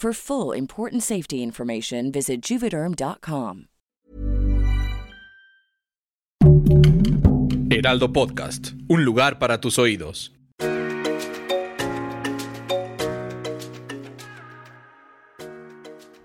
For full important safety information, visit juvederm.com. Heraldo Podcast, un lugar para tus oídos.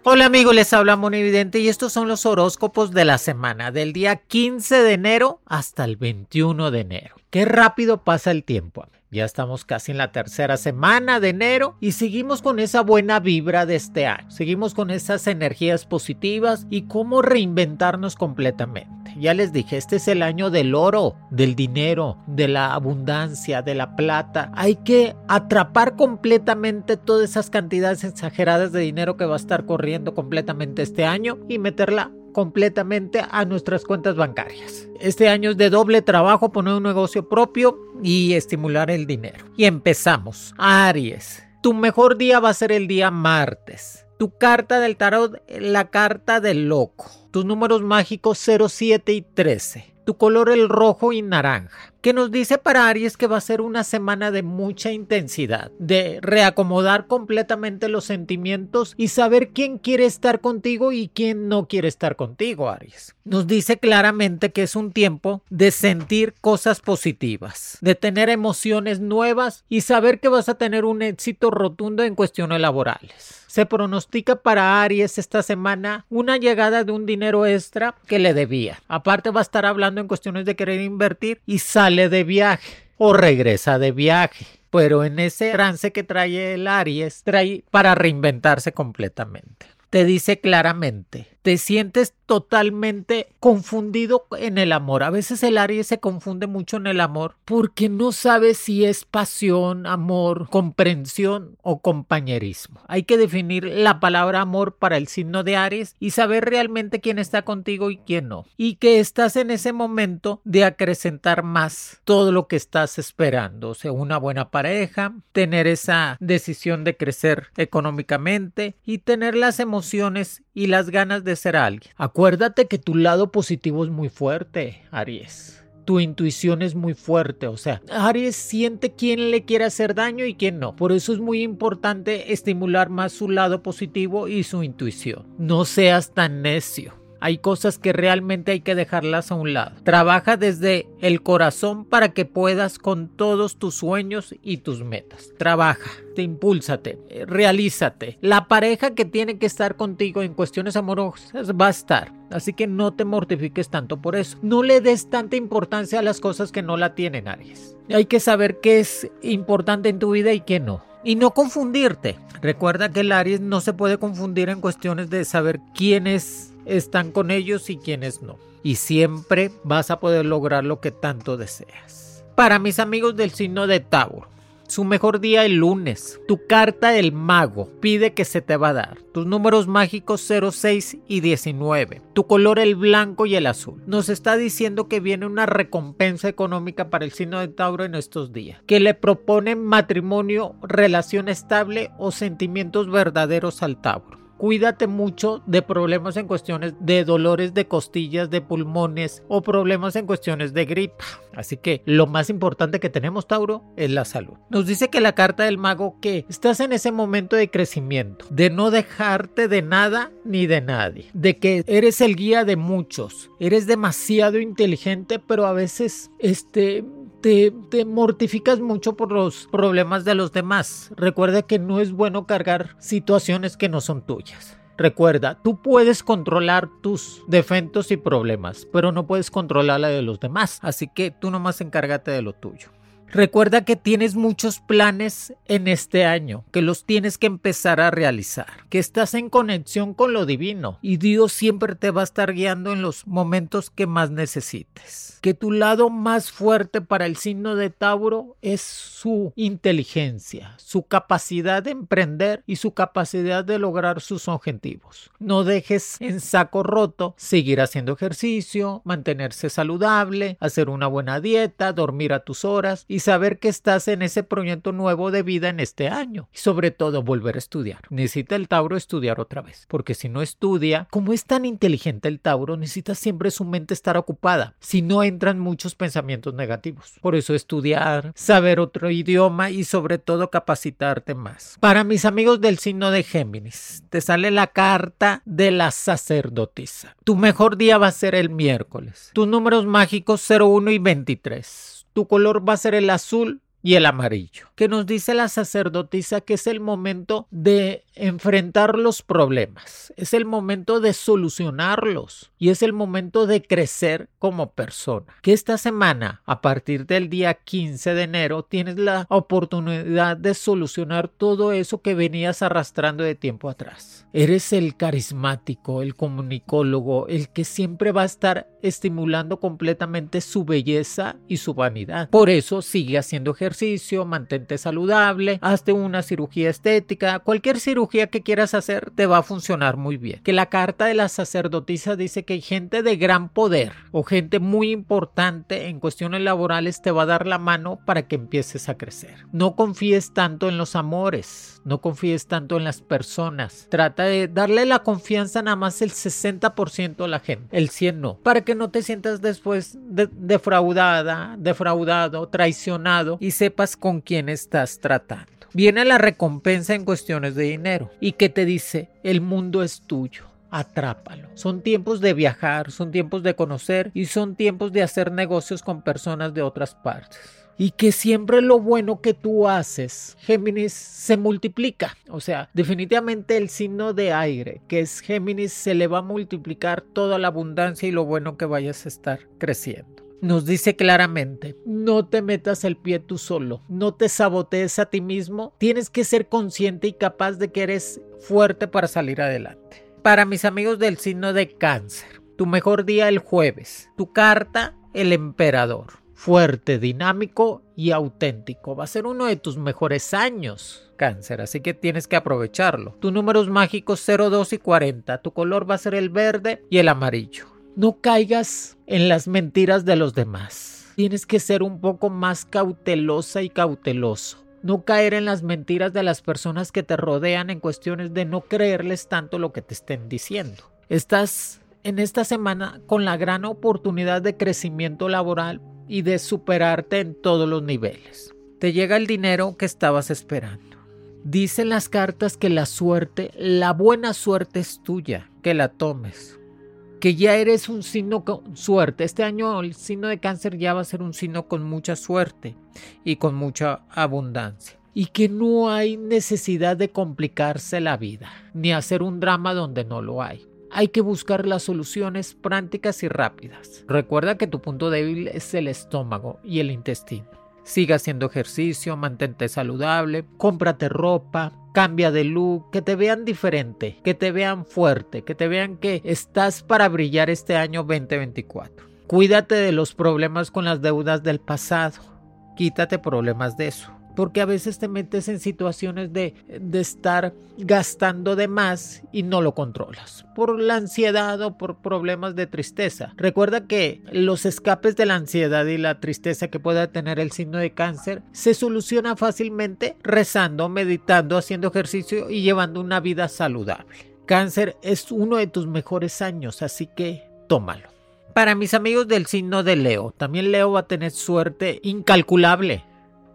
Hola amigos, les habla Monividente y estos son los horóscopos de la semana, del día 15 de enero hasta el 21 de enero. Qué rápido pasa el tiempo. Ya estamos casi en la tercera semana de enero y seguimos con esa buena vibra de este año. Seguimos con esas energías positivas y cómo reinventarnos completamente. Ya les dije, este es el año del oro, del dinero, de la abundancia, de la plata. Hay que atrapar completamente todas esas cantidades exageradas de dinero que va a estar corriendo completamente este año y meterla completamente a nuestras cuentas bancarias. Este año es de doble trabajo poner un negocio propio y estimular el dinero. Y empezamos. Aries, tu mejor día va a ser el día martes. Tu carta del tarot, la carta del loco. Tus números mágicos 07 y 13. Tu color el rojo y naranja que nos dice para Aries que va a ser una semana de mucha intensidad, de reacomodar completamente los sentimientos y saber quién quiere estar contigo y quién no quiere estar contigo, Aries. Nos dice claramente que es un tiempo de sentir cosas positivas, de tener emociones nuevas y saber que vas a tener un éxito rotundo en cuestiones laborales. Se pronostica para Aries esta semana una llegada de un dinero extra que le debía. Aparte va a estar hablando en cuestiones de querer invertir y de viaje o regresa de viaje. Pero en ese trance que trae el Aries, trae para reinventarse completamente. Te dice claramente, te sientes totalmente confundido en el amor. A veces el Aries se confunde mucho en el amor porque no sabe si es pasión, amor, comprensión o compañerismo. Hay que definir la palabra amor para el signo de Aries y saber realmente quién está contigo y quién no. Y que estás en ese momento de acrecentar más todo lo que estás esperando. O sea, una buena pareja, tener esa decisión de crecer económicamente y tener las emociones y las ganas de ser alguien. Acuérdate que tu lado positivo es muy fuerte, Aries. Tu intuición es muy fuerte, o sea, Aries siente quién le quiere hacer daño y quién no. Por eso es muy importante estimular más su lado positivo y su intuición. No seas tan necio. Hay cosas que realmente hay que dejarlas a un lado. Trabaja desde el corazón para que puedas con todos tus sueños y tus metas. Trabaja, te impúlsate, realízate. La pareja que tiene que estar contigo en cuestiones amorosas va a estar. Así que no te mortifiques tanto por eso. No le des tanta importancia a las cosas que no la tienen, Aries. Hay que saber qué es importante en tu vida y qué no y no confundirte. Recuerda que el Aries no se puede confundir en cuestiones de saber quién es están con ellos y quienes no. Y siempre vas a poder lograr lo que tanto deseas. Para mis amigos del signo de Tauro, su mejor día el lunes. Tu carta del mago pide que se te va a dar. Tus números mágicos 06 y 19. Tu color el blanco y el azul. Nos está diciendo que viene una recompensa económica para el signo de Tauro en estos días. Que le proponen matrimonio, relación estable o sentimientos verdaderos al Tauro cuídate mucho de problemas en cuestiones de dolores de costillas, de pulmones o problemas en cuestiones de gripa. Así que lo más importante que tenemos, Tauro, es la salud. Nos dice que la carta del mago que estás en ese momento de crecimiento, de no dejarte de nada ni de nadie, de que eres el guía de muchos, eres demasiado inteligente, pero a veces este te, mortificas mucho por los problemas de los demás. Recuerda que no es bueno cargar situaciones que no son tuyas. Recuerda, tú puedes controlar tus defectos y problemas, pero no puedes controlar la de los demás. Así que tú nomás encárgate de lo tuyo. Recuerda que tienes muchos planes en este año, que los tienes que empezar a realizar, que estás en conexión con lo divino y Dios siempre te va a estar guiando en los momentos que más necesites. Que tu lado más fuerte para el signo de Tauro es su inteligencia, su capacidad de emprender y su capacidad de lograr sus objetivos. No dejes en saco roto seguir haciendo ejercicio, mantenerse saludable, hacer una buena dieta, dormir a tus horas y saber que estás en ese proyecto nuevo de vida en este año. Y sobre todo volver a estudiar. Necesita el Tauro estudiar otra vez. Porque si no estudia, como es tan inteligente el Tauro, necesita siempre su mente estar ocupada. Si no entran muchos pensamientos negativos. Por eso estudiar, saber otro idioma y sobre todo capacitarte más. Para mis amigos del signo de Géminis, te sale la carta de la sacerdotisa. Tu mejor día va a ser el miércoles. Tus números mágicos 01 y 23 tu color va a ser el azul y el amarillo. Que nos dice la sacerdotisa que es el momento de enfrentar los problemas, es el momento de solucionarlos y es el momento de crecer como persona. Que esta semana, a partir del día 15 de enero, tienes la oportunidad de solucionar todo eso que venías arrastrando de tiempo atrás. Eres el carismático, el comunicólogo, el que siempre va a estar estimulando completamente su belleza y su vanidad. Por eso sigue haciendo ejercicio, mantente saludable, hazte una cirugía estética, cualquier cirugía que quieras hacer te va a funcionar muy bien. Que la carta de la sacerdotisa dice que gente de gran poder o gente muy importante en cuestiones laborales te va a dar la mano para que empieces a crecer. No confíes tanto en los amores, no confíes tanto en las personas. Trata de darle la confianza nada más el 60% a la gente, el 100 no, para que no te sientas después defraudada, defraudado, traicionado y sepas con quién estás tratando. Viene la recompensa en cuestiones de dinero y que te dice el mundo es tuyo atrápalo. Son tiempos de viajar, son tiempos de conocer y son tiempos de hacer negocios con personas de otras partes. Y que siempre lo bueno que tú haces, Géminis, se multiplica. O sea, definitivamente el signo de aire, que es Géminis, se le va a multiplicar toda la abundancia y lo bueno que vayas a estar creciendo nos dice claramente, no te metas el pie tú solo, no te sabotees a ti mismo, tienes que ser consciente y capaz de que eres fuerte para salir adelante. Para mis amigos del signo de cáncer, tu mejor día el jueves. Tu carta, el emperador. Fuerte, dinámico y auténtico. Va a ser uno de tus mejores años, cáncer, así que tienes que aprovecharlo. Tus números mágicos 0, 2 y 40. Tu color va a ser el verde y el amarillo. No caigas en las mentiras de los demás. Tienes que ser un poco más cautelosa y cauteloso no caer en las mentiras de las personas que te rodean en cuestiones de no creerles tanto lo que te estén diciendo. Estás en esta semana con la gran oportunidad de crecimiento laboral y de superarte en todos los niveles. Te llega el dinero que estabas esperando. Dicen las cartas que la suerte, la buena suerte es tuya, que la tomes que ya eres un signo con suerte. Este año el signo de cáncer ya va a ser un signo con mucha suerte y con mucha abundancia. Y que no hay necesidad de complicarse la vida, ni hacer un drama donde no lo hay. Hay que buscar las soluciones prácticas y rápidas. Recuerda que tu punto débil es el estómago y el intestino. Siga haciendo ejercicio, mantente saludable, cómprate ropa, cambia de look, que te vean diferente, que te vean fuerte, que te vean que estás para brillar este año 2024. Cuídate de los problemas con las deudas del pasado. Quítate problemas de eso porque a veces te metes en situaciones de, de, estar gastando de más y no lo controlas por la ansiedad o por problemas de tristeza. Recuerda que los escapes de la ansiedad y la tristeza que pueda tener el signo de cáncer se soluciona fácilmente rezando, meditando, haciendo ejercicio y llevando una vida saludable. Cáncer es uno de tus mejores años, así que tómalo. Para mis amigos del signo de Leo, también Leo va a tener suerte incalculable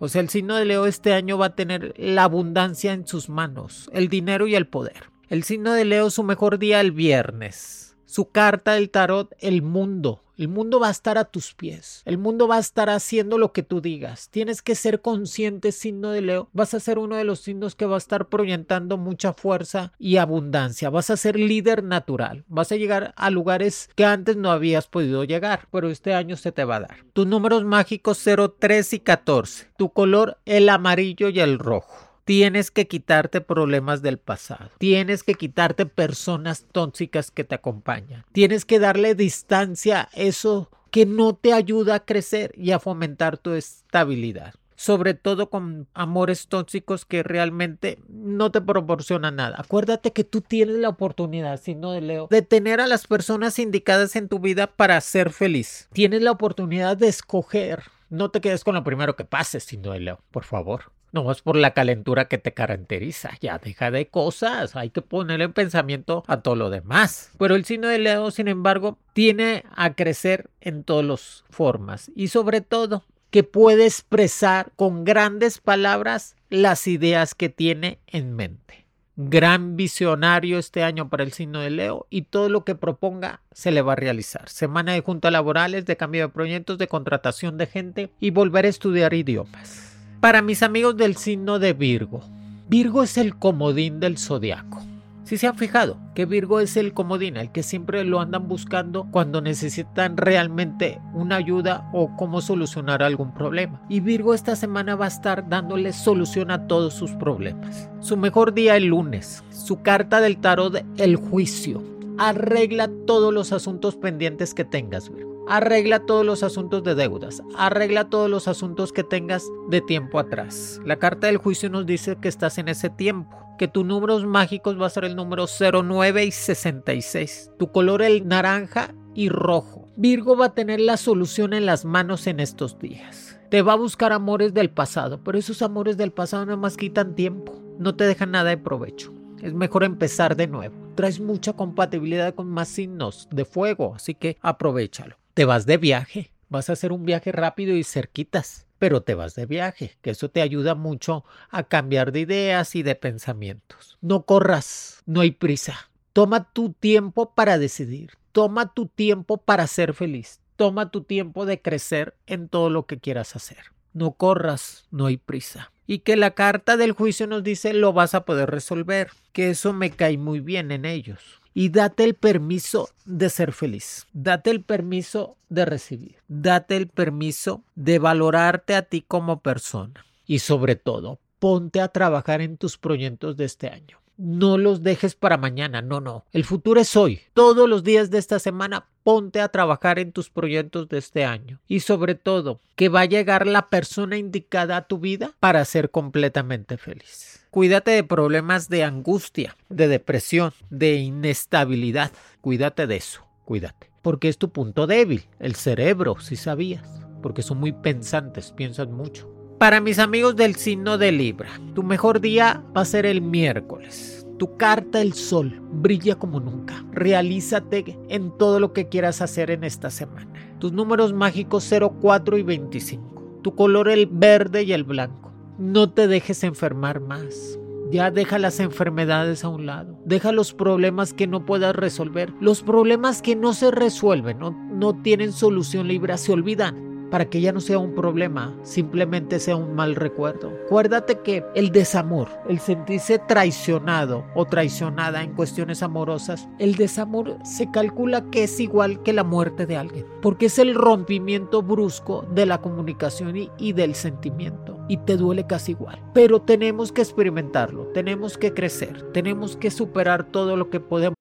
o sea, el signo de Leo este año va a tener la abundancia en sus manos, el dinero y el poder. El signo de Leo su mejor día el viernes. Su carta del tarot, el mundo. El mundo va a estar a tus pies. El mundo va a estar haciendo lo que tú digas. Tienes que ser consciente, signo de Leo. Vas a ser uno de los signos que va a estar proyectando mucha fuerza y abundancia. Vas a ser líder natural. Vas a llegar a lugares que antes no habías podido llegar, pero este año se te va a dar. Tus números mágicos 0, 3 y 14. Tu color, el amarillo y el rojo. Tienes que quitarte problemas del pasado. Tienes que quitarte personas tóxicas que te acompañan. Tienes que darle distancia a eso que no te ayuda a crecer y a fomentar tu estabilidad. Sobre todo con amores tóxicos que realmente no te proporcionan nada. Acuérdate que tú tienes la oportunidad, si no de Leo, de tener a las personas indicadas en tu vida para ser feliz. Tienes la oportunidad de escoger. No te quedes con lo primero que pase, sino de Leo, por favor. No es por la calentura que te caracteriza. Ya deja de cosas. Hay que poner en pensamiento a todo lo demás. Pero el signo de Leo, sin embargo, tiene a crecer en todas las formas. Y sobre todo, que puede expresar con grandes palabras las ideas que tiene en mente. Gran visionario este año para el signo de Leo y todo lo que proponga se le va a realizar. Semana de juntas laborales, de cambio de proyectos, de contratación de gente y volver a estudiar idiomas. Para mis amigos del signo de Virgo, Virgo es el comodín del zodiaco. Si se han fijado que Virgo es el comodín, el que siempre lo andan buscando cuando necesitan realmente una ayuda o cómo solucionar algún problema. Y Virgo esta semana va a estar dándole solución a todos sus problemas. Su mejor día el lunes. Su carta del tarot, el juicio. Arregla todos los asuntos pendientes que tengas, Virgo. Arregla todos los asuntos de deudas. Arregla todos los asuntos que tengas de tiempo atrás. La carta del juicio nos dice que estás en ese tiempo. Que tus números mágicos va a ser el número 09 y 66. Tu color el naranja y rojo. Virgo va a tener la solución en las manos en estos días. Te va a buscar amores del pasado, pero esos amores del pasado nada más quitan tiempo. No te dejan nada de provecho. Es mejor empezar de nuevo. Traes mucha compatibilidad con más signos de fuego, así que aprovechalo te vas de viaje, vas a hacer un viaje rápido y cerquitas, pero te vas de viaje, que eso te ayuda mucho a cambiar de ideas y de pensamientos. No corras, no hay prisa. Toma tu tiempo para decidir, toma tu tiempo para ser feliz, toma tu tiempo de crecer en todo lo que quieras hacer. No corras, no hay prisa. Y que la carta del juicio nos dice lo vas a poder resolver, que eso me cae muy bien en ellos y date el permiso de ser feliz. Date el permiso de recibir. Date el permiso de valorarte a ti como persona. Y sobre todo, ponte a trabajar en tus proyectos de este año. No los dejes para mañana, no, no. El futuro es hoy. Todos los días de esta semana ponte a trabajar en tus proyectos de este año. Y sobre todo, que va a llegar la persona indicada a tu vida para ser completamente feliz. Cuídate de problemas de angustia, de depresión, de inestabilidad. Cuídate de eso, cuídate. Porque es tu punto débil, el cerebro, si sabías. Porque son muy pensantes, piensan mucho. Para mis amigos del signo de Libra, tu mejor día va a ser el miércoles. Tu carta el sol brilla como nunca. Realízate en todo lo que quieras hacer en esta semana. Tus números mágicos 0, 4 y 25. Tu color el verde y el blanco. No te dejes enfermar más. Ya deja las enfermedades a un lado. Deja los problemas que no puedas resolver. Los problemas que no se resuelven, no, no tienen solución libre, se olvidan para que ya no sea un problema, simplemente sea un mal recuerdo. Acuérdate que el desamor, el sentirse traicionado o traicionada en cuestiones amorosas, el desamor se calcula que es igual que la muerte de alguien, porque es el rompimiento brusco de la comunicación y, y del sentimiento y te duele casi igual. Pero tenemos que experimentarlo, tenemos que crecer, tenemos que superar todo lo que podemos.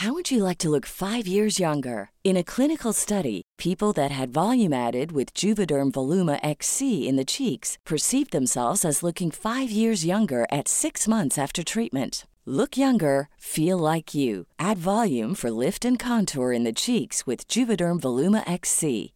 How would you like to look 5 years younger? In a clinical study, people that had volume added with Juvederm Voluma XC in the cheeks perceived themselves as looking 5 years younger at 6 months after treatment. Look younger, feel like you. Add volume for lift and contour in the cheeks with Juvederm Voluma XC.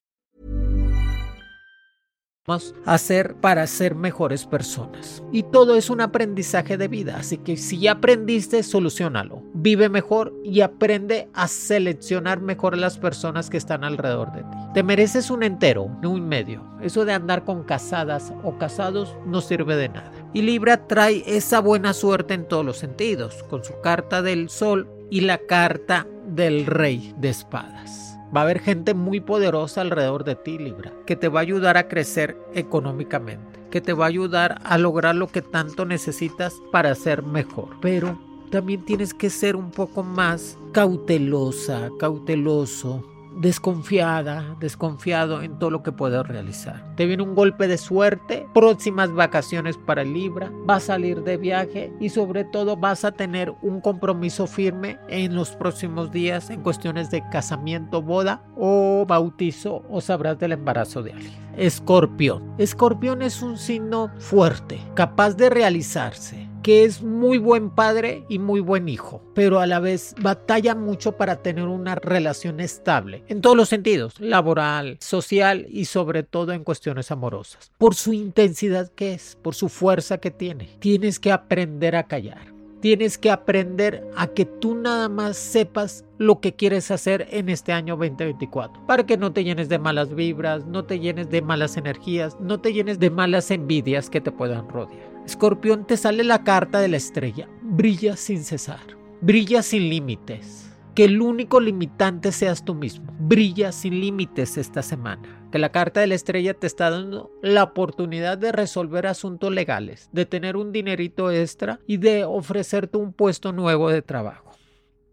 Hacer para ser mejores personas. Y todo es un aprendizaje de vida, así que si ya aprendiste, solucionalo. Vive mejor y aprende a seleccionar mejor las personas que están alrededor de ti. Te mereces un entero, no un medio. Eso de andar con casadas o casados no sirve de nada. Y Libra trae esa buena suerte en todos los sentidos, con su carta del sol y la carta del rey de espadas. Va a haber gente muy poderosa alrededor de ti, Libra, que te va a ayudar a crecer económicamente, que te va a ayudar a lograr lo que tanto necesitas para ser mejor. Pero también tienes que ser un poco más cautelosa, cauteloso desconfiada, desconfiado en todo lo que puedes realizar. Te viene un golpe de suerte, próximas vacaciones para el Libra, vas a salir de viaje y sobre todo vas a tener un compromiso firme en los próximos días en cuestiones de casamiento, boda o bautizo o sabrás del embarazo de alguien. Escorpión. Escorpión es un signo fuerte, capaz de realizarse que es muy buen padre y muy buen hijo, pero a la vez batalla mucho para tener una relación estable, en todos los sentidos, laboral, social y sobre todo en cuestiones amorosas, por su intensidad que es, por su fuerza que tiene. Tienes que aprender a callar. Tienes que aprender a que tú nada más sepas lo que quieres hacer en este año 2024. Para que no te llenes de malas vibras, no te llenes de malas energías, no te llenes de malas envidias que te puedan rodear. Escorpión, te sale la carta de la estrella. Brilla sin cesar. Brilla sin límites. Que el único limitante seas tú mismo. Brilla sin límites esta semana. Que la carta de la estrella te está dando la oportunidad de resolver asuntos legales, de tener un dinerito extra y de ofrecerte un puesto nuevo de trabajo.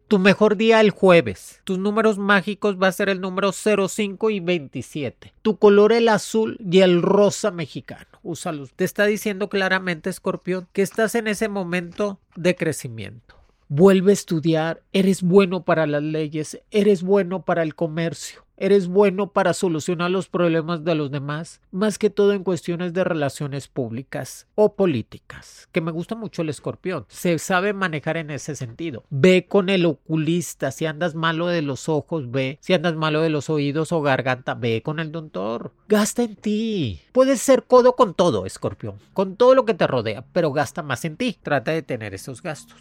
Tu mejor día el jueves. Tus números mágicos va a ser el número 05 y 27. Tu color el azul y el rosa mexicano. Úsalos. Te está diciendo claramente, Escorpión, que estás en ese momento de crecimiento. Vuelve a estudiar, eres bueno para las leyes, eres bueno para el comercio, eres bueno para solucionar los problemas de los demás, más que todo en cuestiones de relaciones públicas o políticas, que me gusta mucho el escorpión, se sabe manejar en ese sentido. Ve con el oculista, si andas malo de los ojos, ve, si andas malo de los oídos o garganta, ve con el doctor. Gasta en ti. Puedes ser codo con todo, escorpión, con todo lo que te rodea, pero gasta más en ti. Trata de tener esos gastos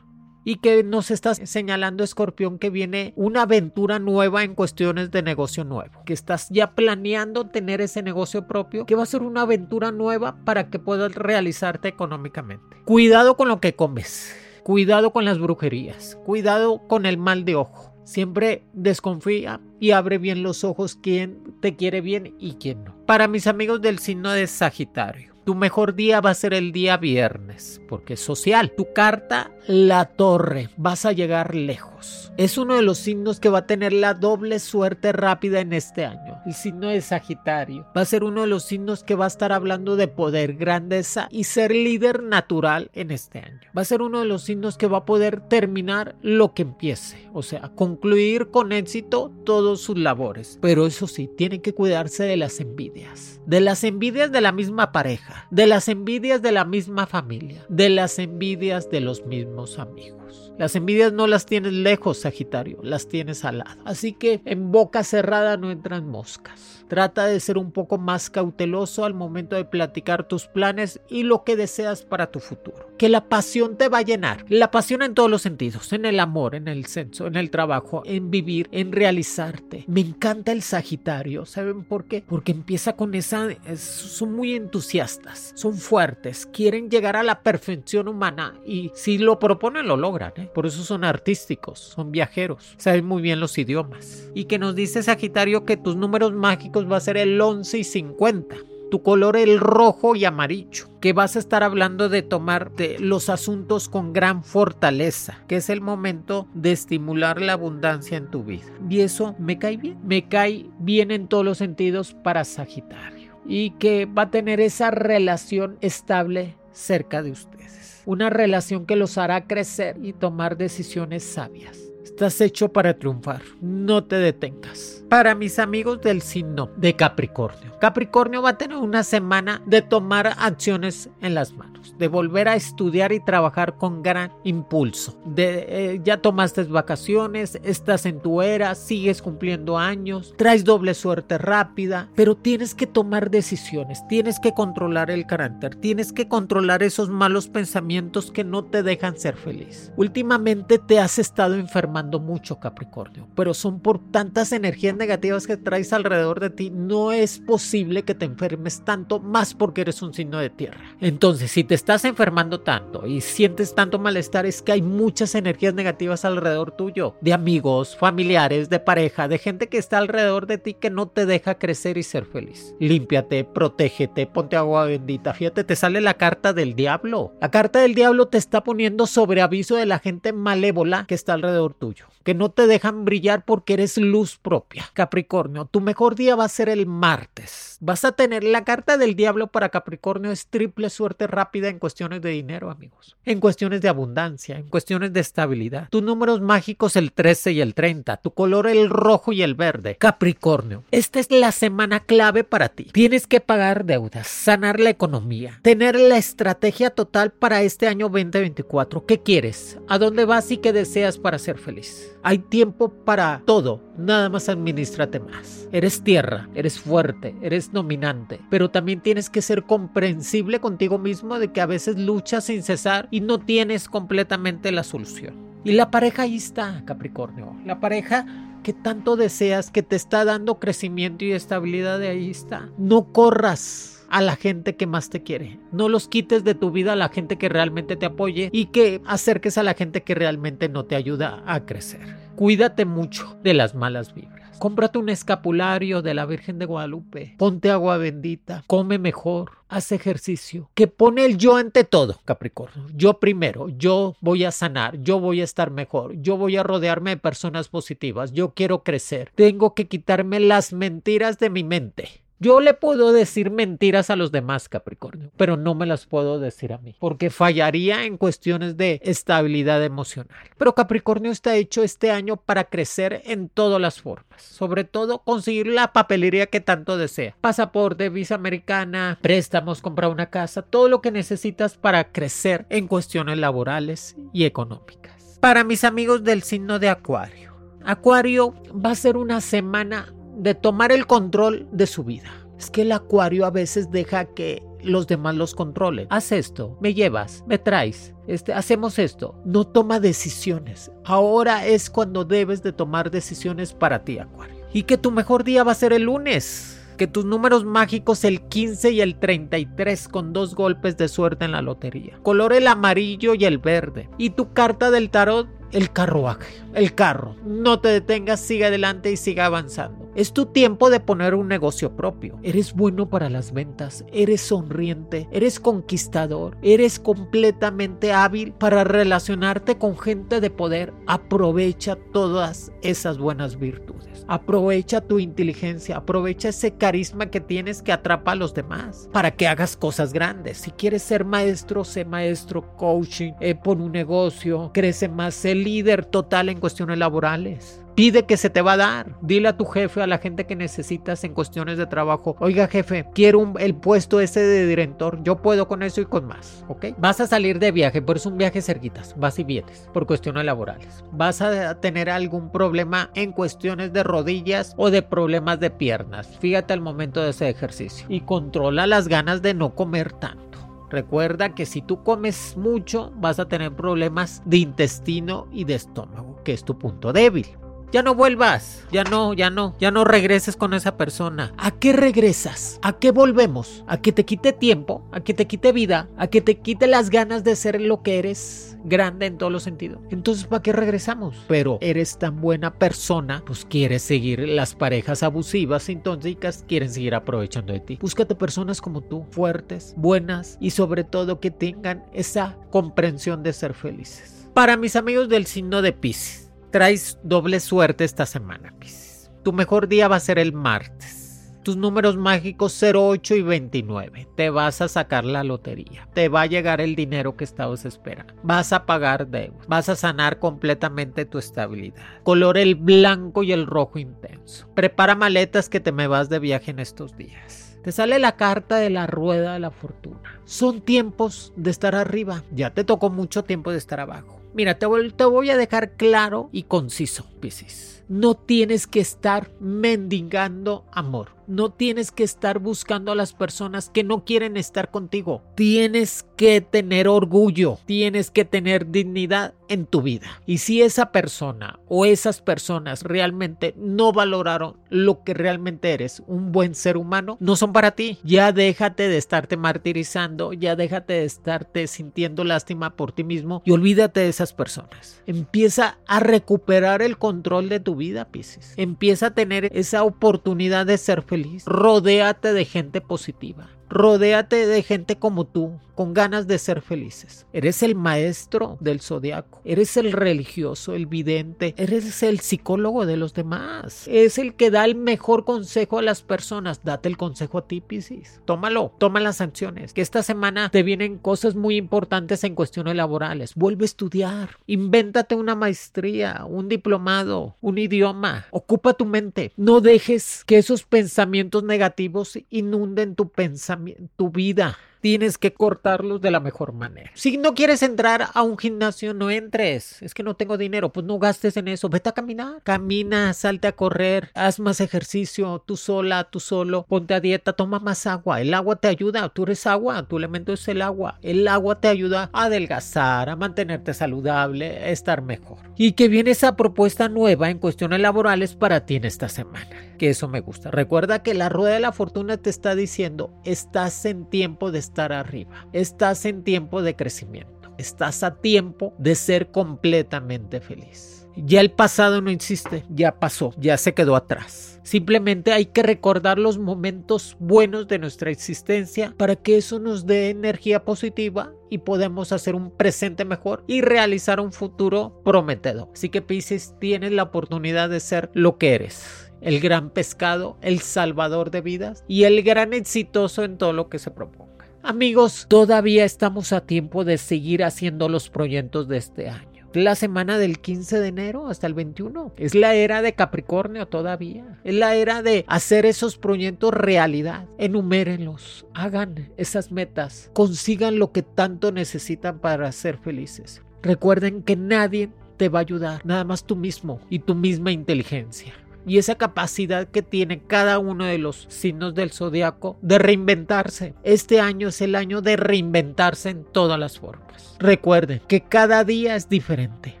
y que nos estás señalando, Escorpión, que viene una aventura nueva en cuestiones de negocio nuevo, que estás ya planeando tener ese negocio propio, que va a ser una aventura nueva para que puedas realizarte económicamente. Cuidado con lo que comes, cuidado con las brujerías, cuidado con el mal de ojo. Siempre desconfía y abre bien los ojos quién te quiere bien y quién no. Para mis amigos del signo de Sagitario, tu mejor día va a ser el día viernes, porque es social. Tu carta, la torre, vas a llegar lejos. Es uno de los signos que va a tener la doble suerte rápida en este año. El signo de Sagitario va a ser uno de los signos que va a estar hablando de poder, grandeza y ser líder natural en este año. Va a ser uno de los signos que va a poder terminar lo que empiece, o sea, concluir con éxito todos sus labores. Pero eso sí, tiene que cuidarse de las envidias. De las envidias de la misma pareja de las envidias de la misma familia, de las envidias de los mismos amigos. Las envidias no las tienes lejos, Sagitario, las tienes al lado. Así que en boca cerrada no entran moscas. Trata de ser un poco más cauteloso al momento de platicar tus planes y lo que deseas para tu futuro. Que la pasión te va a llenar. La pasión en todos los sentidos, en el amor, en el censo, en el trabajo, en vivir, en realizarte. Me encanta el Sagitario. ¿Saben por qué? Porque empieza con esa... son muy entusiastas, son fuertes, quieren llegar a la perfección humana y si lo proponen lo logran. ¿eh? Por eso son artísticos, son viajeros, saben muy bien los idiomas. Y que nos dice Sagitario que tus números mágicos va a ser el 11 y 50. tu color el rojo y amarillo, que vas a estar hablando de tomar los asuntos con gran fortaleza, que es el momento de estimular la abundancia en tu vida. Y eso me cae bien, me cae bien en todos los sentidos para Sagitario y que va a tener esa relación estable cerca de ustedes. Una relación que los hará crecer y tomar decisiones sabias. Estás hecho para triunfar. No te detengas. Para mis amigos del signo de Capricornio. Capricornio va a tener una semana de tomar acciones en las manos, de volver a estudiar y trabajar con gran impulso. Eh, ya tomaste vacaciones, estás en tu era, sigues cumpliendo años, traes doble suerte rápida, pero tienes que tomar decisiones, tienes que controlar el carácter, tienes que controlar esos malos pensamientos que no te dejan ser feliz. Últimamente te has estado mucho, Capricornio, pero son por tantas energías negativas que traes alrededor de ti, no es posible que te enfermes tanto más porque eres un signo de tierra. Entonces, si te estás enfermando tanto y sientes tanto malestar, es que hay muchas energías negativas alrededor tuyo, de amigos, familiares, de pareja, de gente que está alrededor de ti que no te deja crecer y ser feliz. Límpiate, protégete, ponte agua bendita. Fíjate, te sale la carta del diablo. La carta del diablo te está poniendo sobre aviso de la gente malévola que está alrededor tuyo, que no te dejan brillar porque eres luz propia. Capricornio, tu mejor día va a ser el martes. Vas a tener la carta del diablo para Capricornio es triple suerte rápida en cuestiones de dinero, amigos. En cuestiones de abundancia, en cuestiones de estabilidad. Tus números mágicos el 13 y el 30, tu color el rojo y el verde. Capricornio, esta es la semana clave para ti. Tienes que pagar deudas, sanar la economía, tener la estrategia total para este año 2024. ¿Qué quieres? ¿A dónde vas y qué deseas para ser feliz? Hay tiempo para todo, nada más administrate más. Eres tierra, eres fuerte, eres dominante, pero también tienes que ser comprensible contigo mismo de que a veces luchas sin cesar y no tienes completamente la solución. Y la pareja ahí está, Capricornio. La pareja que tanto deseas, que te está dando crecimiento y estabilidad, ahí está. No corras a la gente que más te quiere. No los quites de tu vida a la gente que realmente te apoye y que acerques a la gente que realmente no te ayuda a crecer. Cuídate mucho de las malas vibras. Cómprate un escapulario de la Virgen de Guadalupe. Ponte agua bendita. Come mejor. Haz ejercicio. Que pone el yo ante todo, Capricornio. Yo primero. Yo voy a sanar. Yo voy a estar mejor. Yo voy a rodearme de personas positivas. Yo quiero crecer. Tengo que quitarme las mentiras de mi mente. Yo le puedo decir mentiras a los demás, Capricornio, pero no me las puedo decir a mí, porque fallaría en cuestiones de estabilidad emocional. Pero Capricornio está hecho este año para crecer en todas las formas, sobre todo conseguir la papelería que tanto desea. Pasaporte, visa americana, préstamos, comprar una casa, todo lo que necesitas para crecer en cuestiones laborales y económicas. Para mis amigos del signo de Acuario, Acuario va a ser una semana de tomar el control de su vida. Es que el acuario a veces deja que los demás los controlen. Haz esto, me llevas, me traes, este, hacemos esto. No toma decisiones. Ahora es cuando debes de tomar decisiones para ti, acuario. Y que tu mejor día va a ser el lunes. Que tus números mágicos el 15 y el 33 con dos golpes de suerte en la lotería. Color el amarillo y el verde. Y tu carta del tarot el carruaje, el carro. No te detengas, sigue adelante y siga avanzando. Es tu tiempo de poner un negocio propio. Eres bueno para las ventas, eres sonriente, eres conquistador, eres completamente hábil para relacionarte con gente de poder. Aprovecha todas esas buenas virtudes. Aprovecha tu inteligencia, aprovecha ese carisma que tienes que atrapa a los demás para que hagas cosas grandes. Si quieres ser maestro, sé maestro, coaching, eh, pon un negocio, crece más, sé líder total en cuestiones laborales. Pide que se te va a dar. Dile a tu jefe, a la gente que necesitas en cuestiones de trabajo. Oiga, jefe, quiero el puesto ese de director. Yo puedo con eso y con más. ¿Ok? Vas a salir de viaje, pero es un viaje cerquitas. Vas y vienes por cuestiones laborales. Vas a tener algún problema en cuestiones de rodillas o de problemas de piernas. Fíjate al momento de ese ejercicio. Y controla las ganas de no comer tanto. Recuerda que si tú comes mucho vas a tener problemas de intestino y de estómago, que es tu punto débil. Ya no vuelvas, ya no, ya no, ya no regreses con esa persona. ¿A qué regresas? ¿A qué volvemos? ¿A que te quite tiempo? ¿A que te quite vida? ¿A que te quite las ganas de ser lo que eres? grande en todos los sentidos. Entonces, ¿para qué regresamos? Pero eres tan buena persona, pues quieres seguir las parejas abusivas, entonces quieren seguir aprovechando de ti. Búscate personas como tú, fuertes, buenas y sobre todo que tengan esa comprensión de ser felices. Para mis amigos del signo de Pisces, traes doble suerte esta semana, Pisces. Tu mejor día va a ser el martes tus números mágicos 08 y 29. Te vas a sacar la lotería. Te va a llegar el dinero que estabas esperando. Vas a pagar deudas. Vas a sanar completamente tu estabilidad. Color el blanco y el rojo intenso. Prepara maletas que te me vas de viaje en estos días. Te sale la carta de la rueda de la fortuna. Son tiempos de estar arriba. Ya te tocó mucho tiempo de estar abajo. Mira, te voy, a dejar claro y conciso, Piscis. No tienes que estar mendigando amor no tienes que estar buscando a las personas que no quieren estar contigo. Tienes que tener orgullo, tienes que tener dignidad en tu vida. Y si esa persona o esas personas realmente no valoraron lo que realmente eres, un buen ser humano, no son para ti. Ya déjate de estarte martirizando, ya déjate de estarte sintiendo lástima por ti mismo y olvídate de esas personas. Empieza a recuperar el control de tu vida, Pisces. Empieza a tener esa oportunidad de ser feliz Rodéate de gente positiva. Rodéate de gente como tú, con ganas de ser felices. Eres el maestro del zodiaco, eres el religioso, el vidente, eres el psicólogo de los demás. Es el que da el mejor consejo a las personas. Date el consejo a ti, Piscis. Tómalo, toma las sanciones. Que esta semana te vienen cosas muy importantes en cuestiones laborales. Vuelve a estudiar. Invéntate una maestría, un diplomado, un idioma. Ocupa tu mente. No dejes que esos pensamientos negativos inunden tu pensamiento tu vida tienes que cortarlos de la mejor manera. Si no quieres entrar a un gimnasio, no entres. Es que no tengo dinero, pues no gastes en eso. Vete a caminar. Camina, salte a correr, haz más ejercicio, tú sola, tú solo, ponte a dieta, toma más agua. El agua te ayuda, tú eres agua, tu elemento es el agua. El agua te ayuda a adelgazar, a mantenerte saludable, a estar mejor. Y que viene esa propuesta nueva en cuestiones laborales para ti en esta semana. Que eso me gusta. Recuerda que la rueda de la fortuna te está diciendo, estás en tiempo de estar arriba. Estás en tiempo de crecimiento. Estás a tiempo de ser completamente feliz. Ya el pasado no existe, ya pasó, ya se quedó atrás. Simplemente hay que recordar los momentos buenos de nuestra existencia para que eso nos dé energía positiva y podemos hacer un presente mejor y realizar un futuro prometedor. Así que Pisces tienes la oportunidad de ser lo que eres. El gran pescado, el salvador de vidas y el gran exitoso en todo lo que se propone. Amigos, todavía estamos a tiempo de seguir haciendo los proyectos de este año. La semana del 15 de enero hasta el 21. Es la era de Capricornio todavía. Es la era de hacer esos proyectos realidad. Enumérenlos. Hagan esas metas. Consigan lo que tanto necesitan para ser felices. Recuerden que nadie te va a ayudar. Nada más tú mismo y tu misma inteligencia y esa capacidad que tiene cada uno de los signos del zodiaco de reinventarse. Este año es el año de reinventarse en todas las formas. Recuerden que cada día es diferente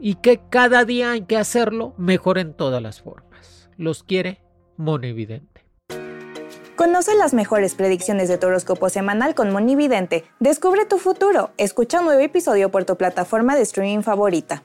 y que cada día hay que hacerlo mejor en todas las formas. Los quiere Monividente. Conoce las mejores predicciones de tu horóscopo semanal con Monividente. Descubre tu futuro. Escucha un nuevo episodio por tu plataforma de streaming favorita.